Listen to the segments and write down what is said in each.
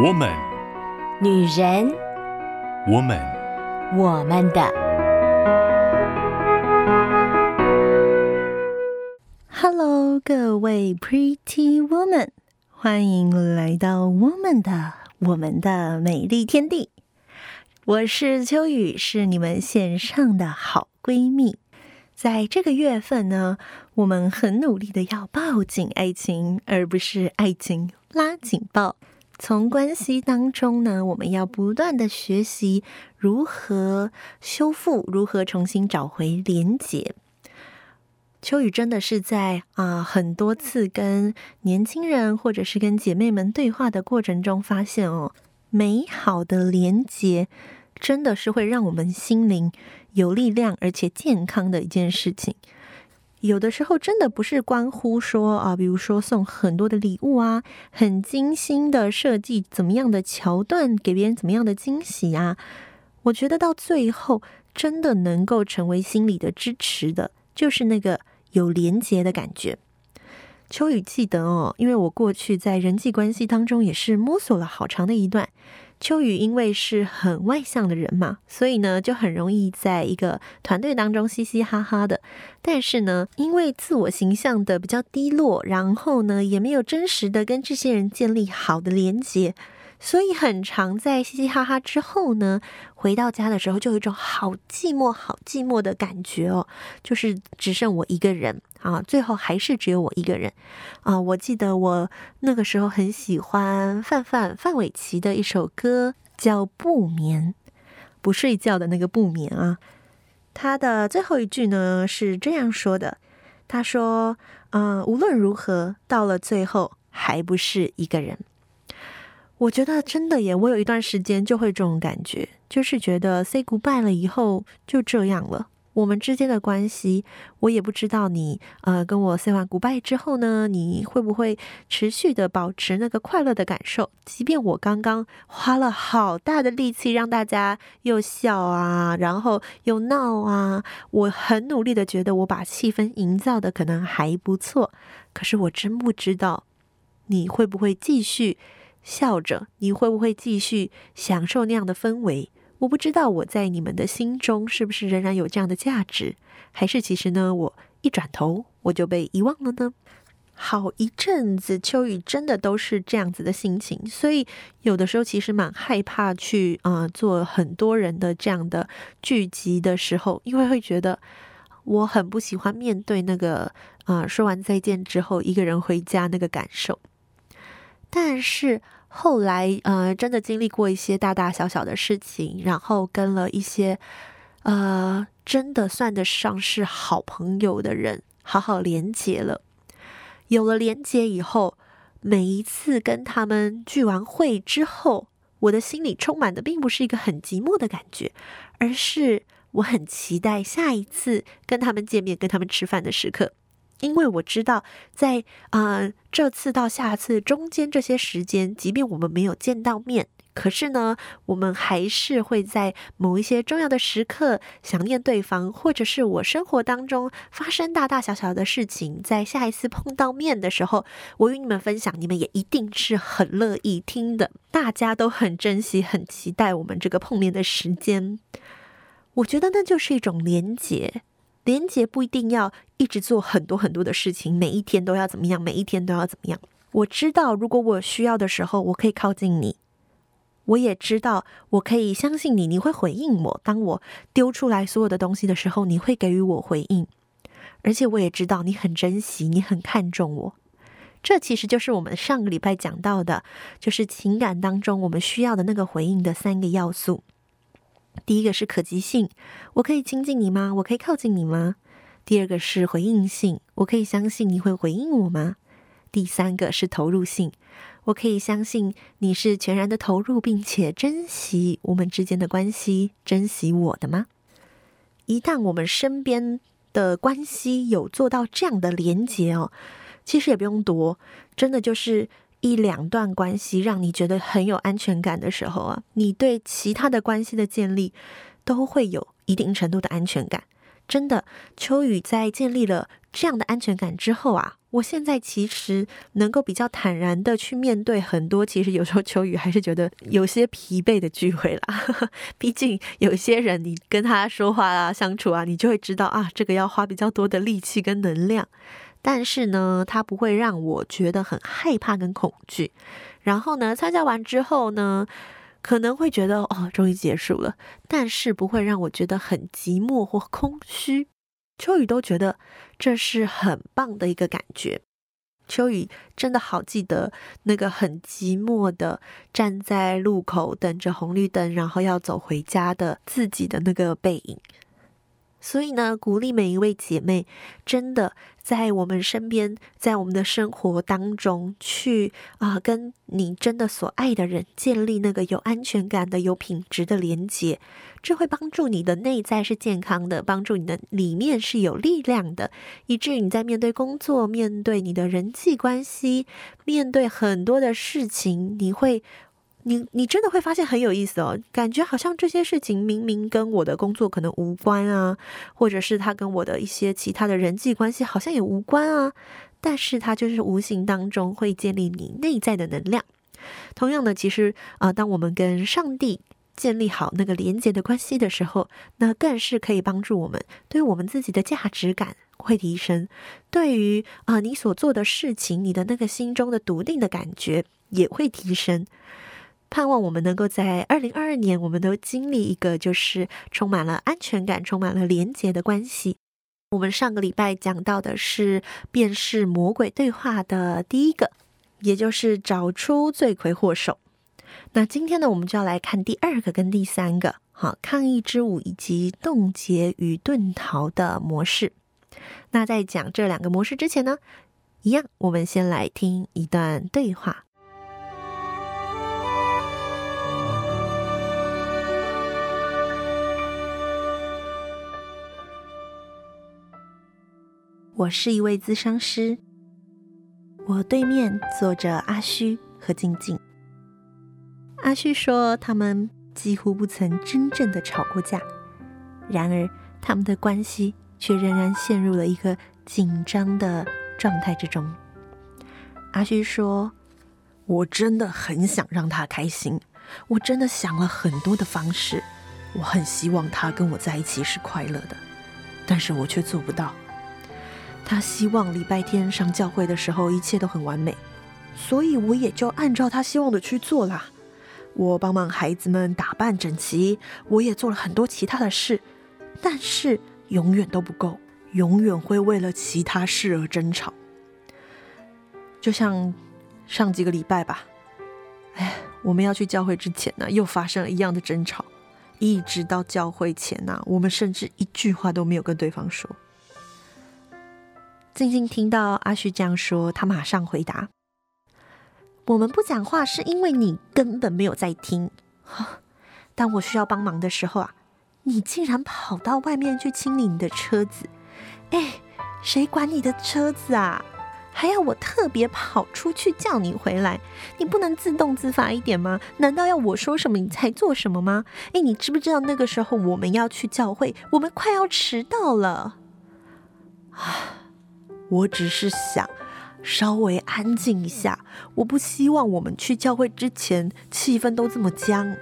我们，女人，我们，我们的。Hello，各位 Pretty Woman，欢迎来到我们的我们的美丽天地。我是秋雨，是你们线上的好闺蜜。在这个月份呢，我们很努力的要抱紧爱情，而不是爱情拉紧抱。从关系当中呢，我们要不断的学习如何修复，如何重新找回连结。秋雨真的是在啊、很多次跟年轻人或者是跟姐妹们对话的过程中，发现哦，美好的连结真的是会让我们心灵有力量而且健康的一件事情，有的时候真的不是关乎说啊，比如说送很多的礼物啊，很精心的设计怎么样的桥段，给别人怎么样的惊喜啊。我觉得到最后真的能够成为心理的支持的，就是那个有连结的感觉。秋雨记得哦，因为我过去在人际关系当中也是摸索了好长的一段。秋雨因为是很外向的人嘛，所以呢就很容易在一个团队当中嘻嘻哈哈的。但是呢，因为自我形象的比较低落，然后呢也没有真实的跟这些人建立好的连接。所以很常在嘻嘻哈哈之后呢，回到家的时候就有一种好寂寞、好寂寞的感觉哦，就是只剩我一个人啊，最后还是只有我一个人啊。我记得我那个时候很喜欢范范范玮琪的一首歌，叫《不眠》，不睡觉的那个不眠啊。他的最后一句呢是这样说的：“他说，嗯，无论如何，到了最后还不是一个人。”我觉得真的耶，我有一段时间就会这种感觉，就是觉得 say goodbye 了以后就这样了。我们之间的关系，我也不知道你呃跟我 say 完 goodbye 之后呢，你会不会持续的保持那个快乐的感受？即便我刚刚花了好大的力气让大家又笑啊，然后又闹啊，我很努力的觉得我把气氛营造的可能还不错，可是我真不知道你会不会继续。笑着，你会不会继续享受那样的氛围？我不知道我在你们的心中是不是仍然有这样的价值，还是其实呢，我一转头我就被遗忘了呢？好一阵子，秋雨真的都是这样子的心情，所以有的时候其实蛮害怕去啊、做很多人的这样的聚集的时候，因为会觉得我很不喜欢面对那个啊、说完再见之后一个人回家那个感受，但是。后来，呃，真的经历过一些大大小小的事情，然后跟了一些，呃，真的算得上是好朋友的人，好好连结了。有了连结以后，每一次跟他们聚完会之后，我的心里充满的并不是一个很寂寞的感觉，而是我很期待下一次跟他们见面、跟他们吃饭的时刻。因为我知道在，在、呃、啊这次到下次中间这些时间，即便我们没有见到面，可是呢，我们还是会在某一些重要的时刻想念对方，或者是我生活当中发生大大小小的事情，在下一次碰到面的时候，我与你们分享，你们也一定是很乐意听的，大家都很珍惜、很期待我们这个碰面的时间。我觉得那就是一种连结。连接不一定要一直做很多很多的事情，每一天都要怎么样，每一天都要怎么样。我知道，如果我需要的时候，我可以靠近你。我也知道，我可以相信你，你会回应我。当我丢出来所有的东西的时候，你会给予我回应。而且我也知道，你很珍惜，你很看重我。这其实就是我们上个礼拜讲到的，就是情感当中我们需要的那个回应的三个要素。第一个是可及性，我可以亲近你吗？我可以靠近你吗？第二个是回应性，我可以相信你会回应我吗？第三个是投入性，我可以相信你是全然的投入，并且珍惜我们之间的关系，珍惜我的吗？一旦我们身边的关系有做到这样的连结哦，其实也不用多，真的就是。一两段关系让你觉得很有安全感的时候啊，你对其他的关系的建立都会有一定程度的安全感。真的，秋雨在建立了这样的安全感之后啊，我现在其实能够比较坦然的去面对很多，其实有时候秋雨还是觉得有些疲惫的聚会啦。毕竟有些人，你跟他说话啊、相处啊，你就会知道啊，这个要花比较多的力气跟能量。但是呢，它不会让我觉得很害怕跟恐惧。然后呢，参加完之后呢，可能会觉得哦，终于结束了，但是不会让我觉得很寂寞或空虚。秋雨都觉得这是很棒的一个感觉。秋雨真的好记得那个很寂寞的站在路口等着红绿灯，然后要走回家的自己的那个背影。所以呢，鼓励每一位姐妹，真的在我们身边，在我们的生活当中去啊、跟你真的所爱的人建立那个有安全感的、有品质的连接，这会帮助你的内在是健康的，帮助你的里面是有力量的，以至于你在面对工作、面对你的人际关系、面对很多的事情，你会。你你真的会发现很有意思哦，感觉好像这些事情明明跟我的工作可能无关啊，或者是他跟我的一些其他的人际关系好像也无关啊，但是它就是无形当中会建立你内在的能量。同样的，其实啊、当我们跟上帝建立好那个连接的关系的时候，那更是可以帮助我们对我们自己的价值感会提升，对于啊、你所做的事情，你的那个心中的笃定的感觉也会提升。盼望我们能够在二零二二年，我们都经历一个就是充满了安全感、充满了连结的关系。我们上个礼拜讲到的是辨识魔鬼对话的第一个，也就是找出罪魁祸首。那今天呢，我们就要来看第二个跟第三个，好，抗议之舞以及冻结与遁逃的模式。那在讲这两个模式之前呢，一样，我们先来听一段对话。我是一位咨商师，我对面坐着阿虚和静静。阿虚说，他们几乎不曾真正的吵过架，然而他们的关系却仍然陷入了一个紧张的状态之中。阿虚说：“我真的很想让他开心，我真的想了很多的方式，我很希望他跟我在一起是快乐的，但是我却做不到。”他希望礼拜天上教会的时候一切都很完美，所以我也就按照他希望的去做啦。我帮忙孩子们打扮整齐，我也做了很多其他的事，但是永远都不够，永远会为了其他事而争吵。就像上几个礼拜吧，哎，我们要去教会之前呢，又发生了一样的争吵，一直到教会前呢，我们甚至一句话都没有跟对方说。静静听到阿旭这样说，他马上回答：“我们不讲话是因为你根本没有在听。当我需要帮忙的时候啊，你竟然跑到外面去清理你的车子。哎，谁管你的车子啊？还要我特别跑出去叫你回来？你不能自动自发一点吗？难道要我说什么你才做什么吗？哎，你知不知道那个时候我们要去教会，我们快要迟到了啊！”我只是想稍微安静一下，我不希望我们去教会之前气氛都这么僵。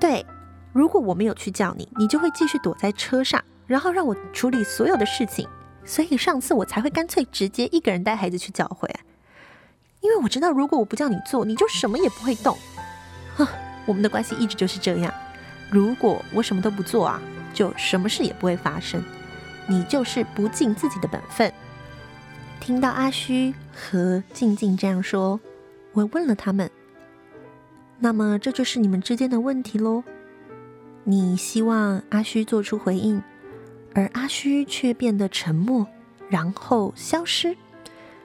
对，如果我没有去叫你，你就会继续躲在车上，然后让我处理所有的事情。所以上次我才会干脆直接一个人带孩子去教会，因为我知道如果我不叫你做，你就什么也不会动。哼，我们的关系一直就是这样。如果我什么都不做啊，就什么事也不会发生。你就是不尽自己的本分。听到阿虚和静静这样说，我问了他们：“那么这就是你们之间的问题喽？你希望阿虚做出回应，而阿虚却变得沉默，然后消失，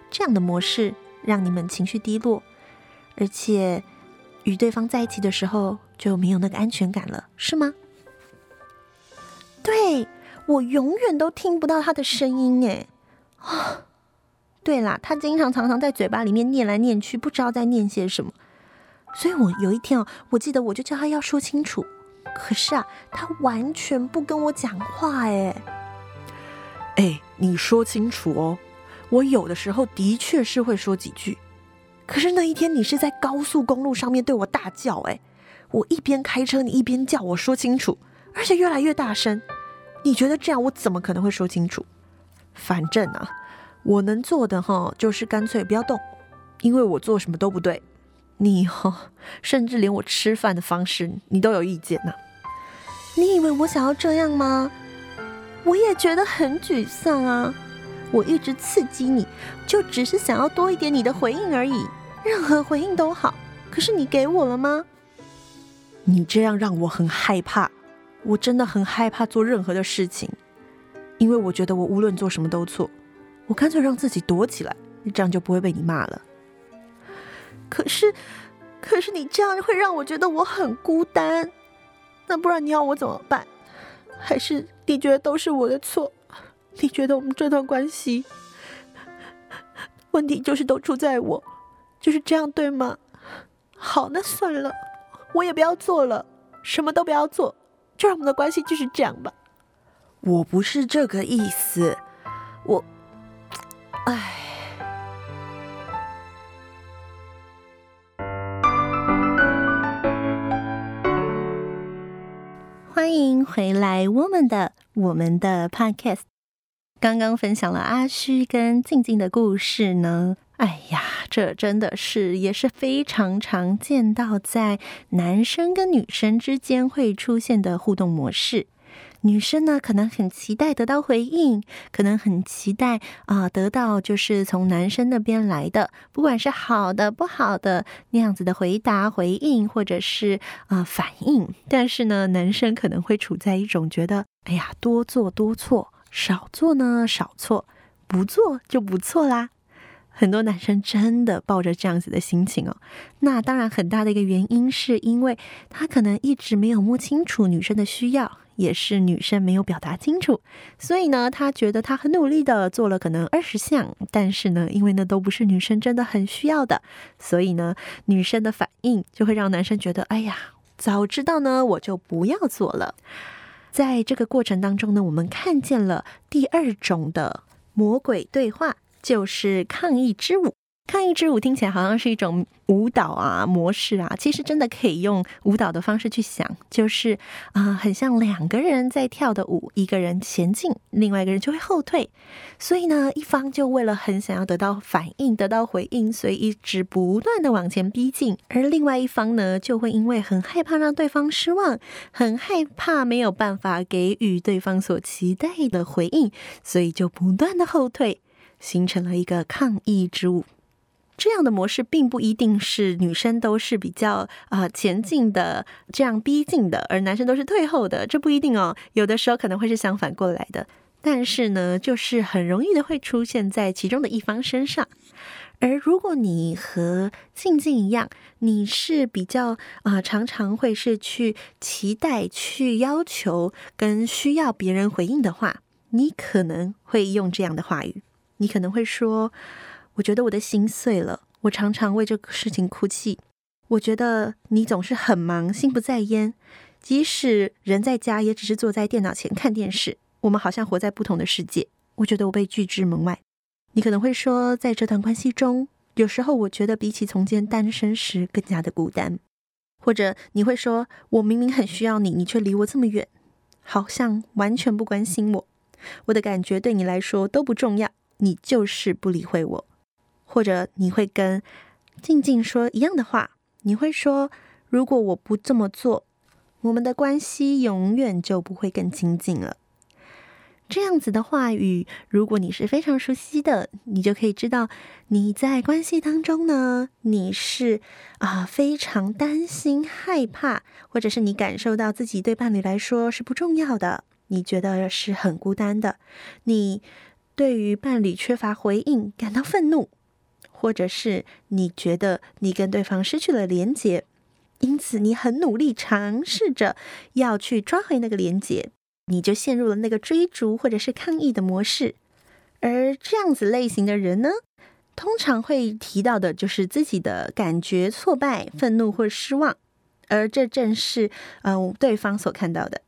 这样的模式让你们情绪低落，而且与对方在一起的时候就没有那个安全感了，是吗？”对。我永远都听不到他的声音，哎，啊，对啦，他经常常常在嘴巴里面念来念去，不知道在念些什么。所以我有一天哦，我记得我就叫他要说清楚，可是啊，他完全不跟我讲话，哎，哎，你说清楚哦，我有的时候的确是会说几句。可是那一天你是在高速公路上面对我大叫，哎，我一边开车，你一边叫我说清楚，而且越来越大声。你觉得这样我怎么可能会说清楚？反正啊，我能做的哈，就是干脆不要动，因为我做什么都不对。你哈，甚至连我吃饭的方式你都有意见呢。你以为我想要这样吗？我也觉得很沮丧啊。我一直刺激你，就只是想要多一点你的回应而已。任何回应都好，可是你给我了吗？你这样让我很害怕，我真的很害怕做任何的事情，因为我觉得我无论做什么都错，我干脆让自己躲起来，这样就不会被你骂了。可是，可是你这样会让我觉得我很孤单，那不然你要我怎么办？还是你觉得都是我的错？你觉得我们这段关系问题就是都出在我？就是这样，对吗？好，那算了，我也不要做了，什么都不要做，就让我们的关系就是这样吧。我不是这个意思，我，唉。欢迎回来，我们的我们的 Podcast。刚刚分享了阿虚跟静静的故事呢。哎呀，这真的是也是非常常见到在男生跟女生之间会出现的互动模式。女生呢，可能很期待得到回应，可能很期待啊、得到就是从男生那边来的，不管是好的不好的那样子的回答、回应，或者是啊、呃、反应。但是呢，男生可能会处在一种觉得，哎呀，多做多错，少做呢少错，不做就不错啦。很多男生真的抱着这样子的心情哦，那当然很大的一个原因是因为他可能一直没有摸清楚女生的需要，也是女生没有表达清楚，所以呢，他觉得他很努力的做了可能二十项，但是呢，因为那都不是女生真的很需要的，所以呢，女生的反应就会让男生觉得，哎呀，早知道呢，我就不要做了。在这个过程当中呢，我们看见了第二种的魔鬼对话。就是抗议之舞，抗议之舞听起来好像是一种舞蹈啊模式啊，其实真的可以用舞蹈的方式去想，就是啊、很像两个人在跳的舞，一个人前进，另外一个人就会后退，所以呢，一方就为了很想要得到反应、得到回应，所以一直不断的往前逼近，而另外一方呢，就会因为很害怕让对方失望，很害怕没有办法给予对方所期待的回应，所以就不断的后退。形成了一个抗议之舞，这样的模式并不一定是女生都是比较啊、前进的，这样逼近的，而男生都是退后的，这不一定哦。有的时候可能会是相反过来的，但是呢，就是很容易的会出现在其中的一方身上。而如果你和静静一样，你是比较啊、常常会是去期待、去要求跟需要别人回应的话，你可能会用这样的话语。你可能会说：“我觉得我的心碎了，我常常为这个事情哭泣。我觉得你总是很忙，心不在焉，即使人在家，也只是坐在电脑前看电视。我们好像活在不同的世界。我觉得我被拒之门外。”你可能会说：“在这段关系中，有时候我觉得比起从前单身时更加的孤单。”或者你会说：“我明明很需要你，你却离我这么远，好像完全不关心我。我的感觉对你来说都不重要。”你就是不理会我，或者你会跟静静说一样的话，你会说：“如果我不这么做，我们的关系永远就不会更亲近了。”这样子的话语，如果你是非常熟悉的，你就可以知道你在关系当中呢，你是啊非常担心、害怕，或者是你感受到自己对伴侣来说是不重要的，你觉得是很孤单的，你。对于伴侣缺乏回应感到愤怒，或者是你觉得你跟对方失去了连结，因此你很努力尝试着要去抓回那个连结，你就陷入了那个追逐或者是抗议的模式。而这样子类型的人呢，通常会提到的就是自己的感觉挫败、愤怒或失望，而这正是嗯、对方所看到的。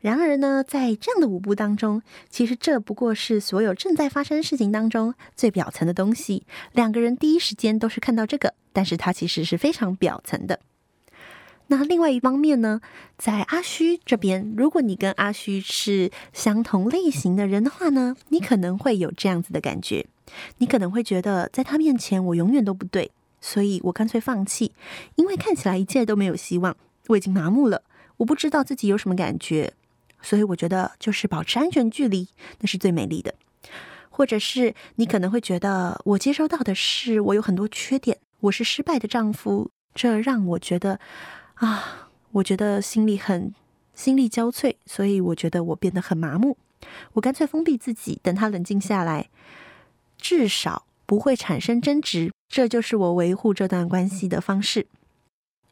然而呢，在这样的舞步当中，其实这不过是所有正在发生事情当中最表层的东西。两个人第一时间都是看到这个，但是它其实是非常表层的。那另外一方面呢，在阿虚这边，如果你跟阿虚是相同类型的人的话呢，你可能会有这样子的感觉，你可能会觉得在他面前我永远都不对，所以我干脆放弃，因为看起来一切都没有希望，我已经麻木了，我不知道自己有什么感觉。所以我觉得，就是保持安全距离，那是最美丽的。或者是你可能会觉得，我接收到的是我有很多缺点，我是失败的丈夫，这让我觉得啊，我觉得心里很心力交瘁。所以我觉得我变得很麻木，我干脆封闭自己，等他冷静下来，至少不会产生争执。这就是我维护这段关系的方式。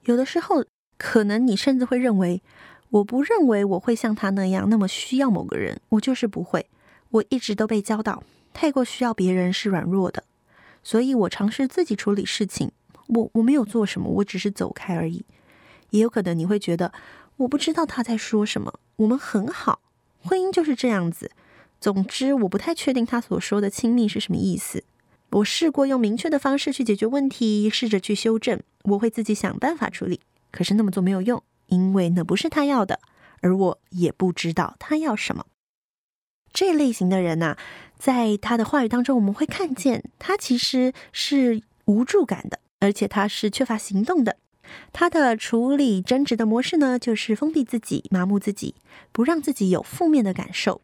有的时候，可能你甚至会认为。我不认为我会像他那样那么需要某个人，我就是不会。我一直都被教导，太过需要别人是软弱的，所以我尝试自己处理事情。我我没有做什么，我只是走开而已。也有可能你会觉得，我不知道他在说什么。我们很好，婚姻就是这样子。总之，我不太确定他所说的亲密是什么意思。我试过用明确的方式去解决问题，试着去修正，我会自己想办法处理。可是那么做没有用。因为那不是他要的，而我也不知道他要什么。这类型的人呐，在他的话语当中，我们会看见他其实是无助感的，而且他是缺乏行动的。他的处理争执的模式呢，就是封闭自己、麻木自己，不让自己有负面的感受，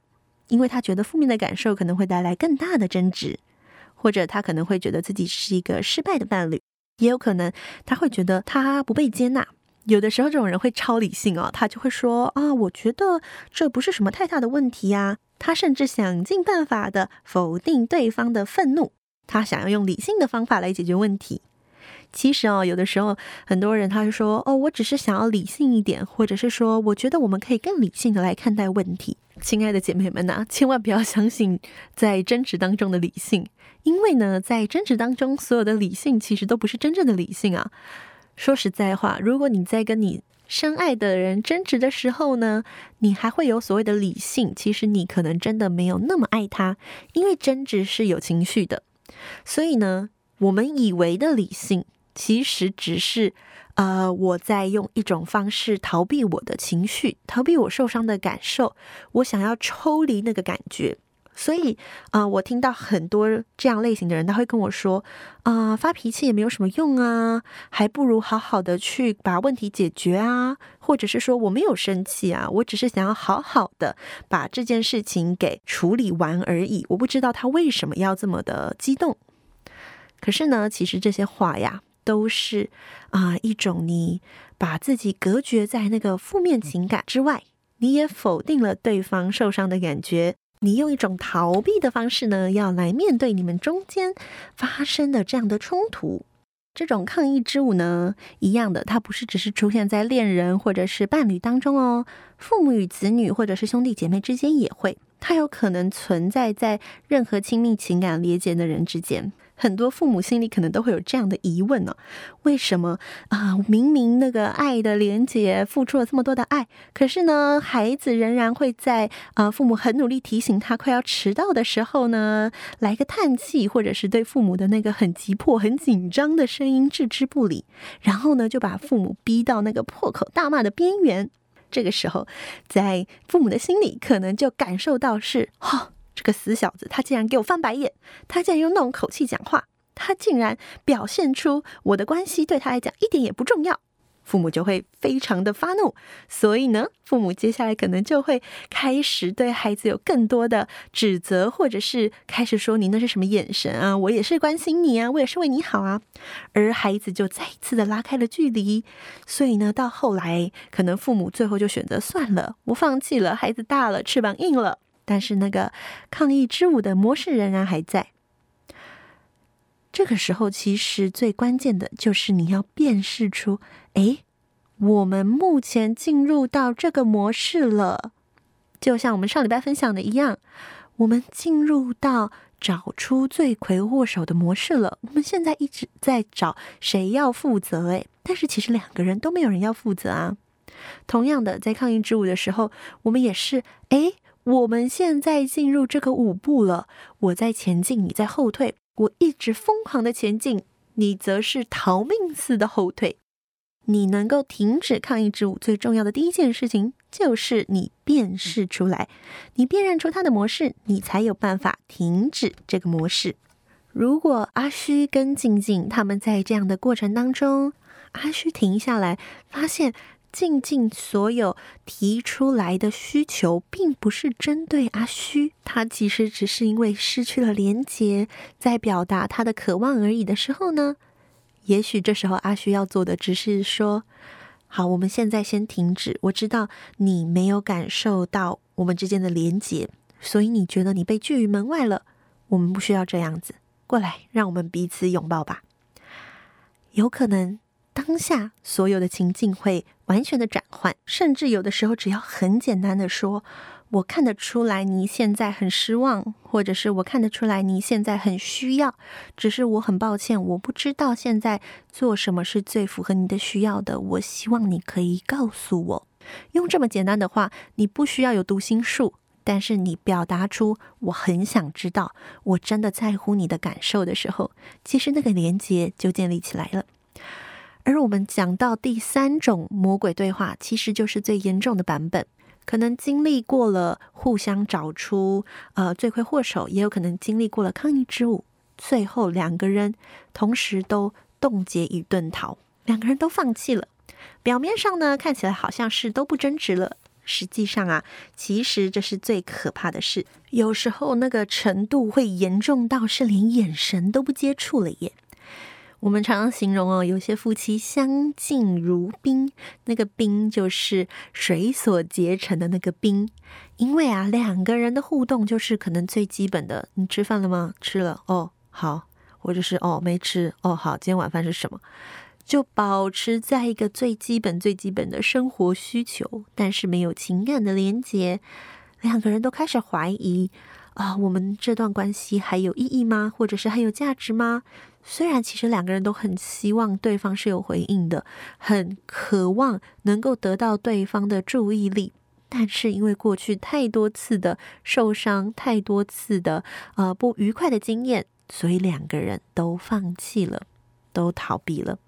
因为他觉得负面的感受可能会带来更大的争执，或者他可能会觉得自己是一个失败的伴侣，也有可能他会觉得他不被接纳。有的时候，这种人会超理性哦，他就会说啊，我觉得这不是什么太大的问题呀。他甚至想尽办法的否定对方的愤怒，他想要用理性的方法来解决问题。其实哦，有的时候很多人他就说哦，我只是想要理性一点，或者是说，我觉得我们可以更理性的来看待问题。亲爱的姐妹们呐，千万不要相信在争执当中的理性，因为呢，在争执当中，所有的理性其实都不是真正的理性啊。说实在话，如果你在跟你深爱的人争执的时候呢，你还会有所谓的理性，其实你可能真的没有那么爱他，因为争执是有情绪的。所以呢，我们以为的理性，其实只是呃，我在用一种方式逃避我的情绪，逃避我受伤的感受，我想要抽离那个感觉。所以，啊、我听到很多这样类型的人，他会跟我说，啊、发脾气也没有什么用啊，还不如好好的去把问题解决啊，或者是说我没有生气啊，我只是想要好好的把这件事情给处理完而已。我不知道他为什么要这么的激动。可是呢，其实这些话呀，都是啊、一种你把自己隔绝在那个负面情感之外，你也否定了对方受伤的感觉。你用一种逃避的方式呢，要来面对你们中间发生的这样的冲突。这种抗议之舞呢，一样的，它不是只是出现在恋人或者是伴侣当中哦，父母与子女或者是兄弟姐妹之间也会，它有可能存在在任何亲密情感连接的人之间。很多父母心里可能都会有这样的疑问呢、为什么啊、明明那个爱的连结付出了这么多的爱，可是呢，孩子仍然会在啊、呃，父母很努力提醒他快要迟到的时候呢，来个叹气，或者是对父母的那个很急迫、很紧张的声音置之不理，然后呢，就把父母逼到那个破口大骂的边缘。这个时候，在父母的心里，可能就感受到是哈。这个死小子，他竟然给我翻白眼！他竟然用那种口气讲话！他竟然表现出我的关系对他来讲一点也不重要。父母就会非常的发怒，所以呢，父母接下来可能就会开始对孩子有更多的指责，或者是开始说：“你那是什么眼神啊？我也是关心你啊，我也是为你好啊。”而孩子就再一次的拉开了距离。所以呢，到后来，可能父母最后就选择算了，我放弃了。孩子大了，翅膀硬了。但是那个抗议之舞的模式仍然还在。这个时候，其实最关键的就是你要辨识出，哎，我们目前进入到这个模式了。就像我们上礼拜分享的一样，我们进入到找出罪魁祸首的模式了。我们现在一直在找谁要负责，哎，但是其实两个人都没有人要负责啊。同样的，在抗议之舞的时候，我们也是，哎，我们现在进入这个舞步了，我在前进，你在后退，我一直疯狂的前进，你则是逃命似的后退。你能够停止抗议之舞，最重要的第一件事情就是你辨识出来，你辨认出它的模式，你才有办法停止这个模式。如果阿虚跟静静他们在这样的过程当中，阿虚停下来，发现静静所有提出来的需求，并不是针对阿虚，他其实只是因为失去了连接，在表达他的渴望而已的时候呢？也许这时候阿虚要做的只是说：“好，我们现在先停止。我知道你没有感受到我们之间的连接，所以你觉得你被拒于门外了。我们不需要这样子，过来，让我们彼此拥抱吧。有可能当下所有的情境会完全的转换，甚至有的时候只要很简单的说。”我看得出来你现在很失望，或者是我看得出来你现在很需要，只是我很抱歉，我不知道现在做什么是最符合你的需要的。我希望你可以告诉我，用这么简单的话，你不需要有读心术，但是你表达出我很想知道，我真的在乎你的感受的时候，其实那个连接就建立起来了。而我们讲到第三种魔鬼对话，其实就是最严重的版本。可能经历过了互相找出呃罪魁祸首，也有可能经历过了抗议之舞，最后两个人同时都冻结与遁逃，两个人都放弃了。表面上呢，看起来好像是都不争执了，实际上啊，其实这是最可怕的事。有时候那个程度会严重到是连眼神都不接触了耶。我们常常形容哦，有些夫妻相敬如宾，那个宾就是水所结成的那个冰。因为啊，两个人的互动就是可能最基本的，你吃饭了吗？吃了哦，好，或者是哦没吃哦，好，今天晚饭是什么？就保持在一个最基本、最基本的生活需求，但是没有情感的连接，两个人都开始怀疑啊，我们这段关系还有意义吗？或者是还有价值吗？虽然其实两个人都很希望对方是有回应的，很渴望能够得到对方的注意力，但是因为过去太多次的受伤，太多次的呃不愉快的经验，所以两个人都放弃了，都逃避了。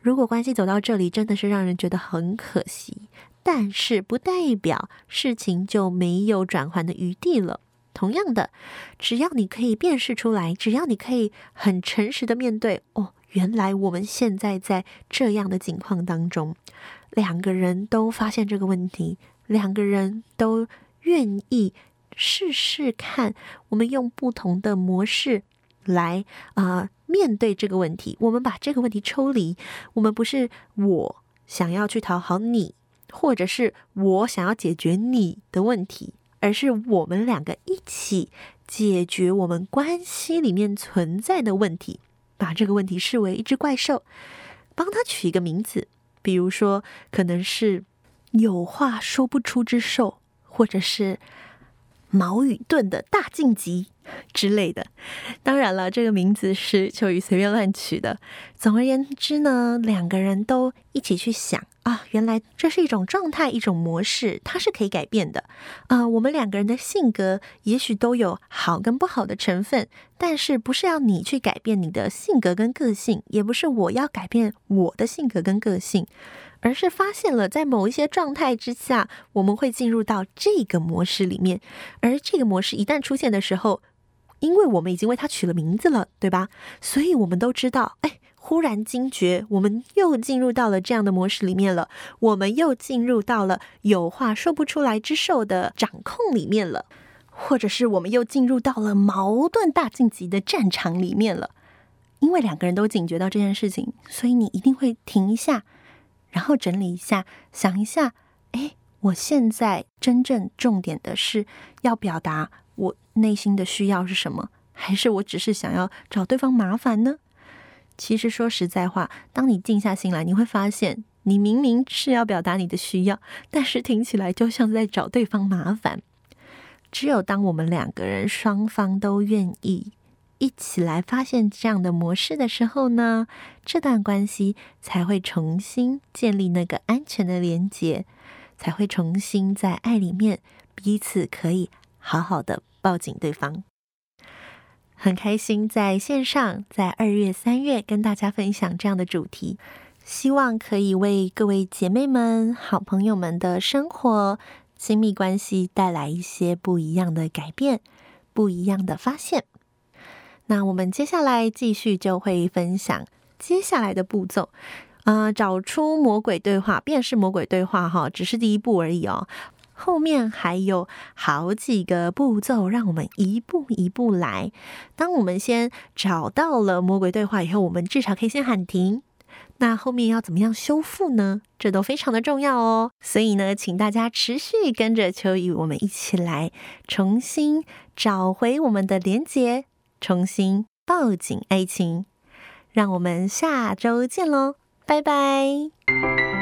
如果关系走到这里，真的是让人觉得很可惜，但是不代表事情就没有转圜的余地了。同样的，只要你可以辨识出来，只要你可以很诚实的面对，哦，原来我们现在在这样的境况当中，两个人都发现这个问题，两个人都愿意试试看，我们用不同的模式来啊、面对这个问题。我们把这个问题抽离，我们不是我想要去讨好你，或者是我想要解决你的问题。而是我们两个一起解决我们关系里面存在的问题，把这个问题视为一只怪兽，帮它取一个名字，比如说可能是有话说不出之兽，或者是矛与盾的大晋级 之类的。当然了，这个名字是秋雨随便乱取的。总而言之呢，两个人都一起去想。啊，原来这是一种状态，一种模式，它是可以改变的。啊、我们两个人的性格也许都有好跟不好的成分，但是不是要你去改变你的性格跟个性，也不是我要改变我的性格跟个性，而是发现了在某一些状态之下，我们会进入到这个模式里面，而这个模式一旦出现的时候，因为我们已经为它取了名字了，对吧？所以我们都知道，哎。忽然惊觉，我们又进入到了这样的模式里面了。我们又进入到了有话说不出来之兽的掌控里面了，或者是我们又进入到了矛盾大晋级的战场里面了。因为两个人都警觉到这件事情，所以你一定会停一下，然后整理一下，想一下：哎，我现在真正重点的是要表达内心的需要是什么，还是我只是想要找对方麻烦呢？其实说实在话，当你静下心来，你会发现，你明明是要表达你的需要，但是听起来就像在找对方麻烦。只有当我们两个人双方都愿意一起来发现这样的模式的时候呢，这段关系才会重新建立那个安全的连结，才会重新在爱里面彼此可以好好的抱紧对方。很开心在线上，在二月、三月跟大家分享这样的主题，希望可以为各位姐妹们、好朋友们的生活、亲密关系带来一些不一样的改变。不一样的发现。那我们接下来继续就会分享接下来的步骤。啊、呃，找出魔鬼对话，辨识魔鬼对话，哈，只是第一步而已哦。后面还有好几个步骤，让我们一步一步来。当我们先找到了魔鬼对话以后，我们至少可以先喊停。那后面要怎么样修复呢？这都非常的重要哦。所以呢，请大家持续跟着秋雨，我们一起来重新找回我们的连结，重新抱紧爱情。让我们下周见喽，拜拜。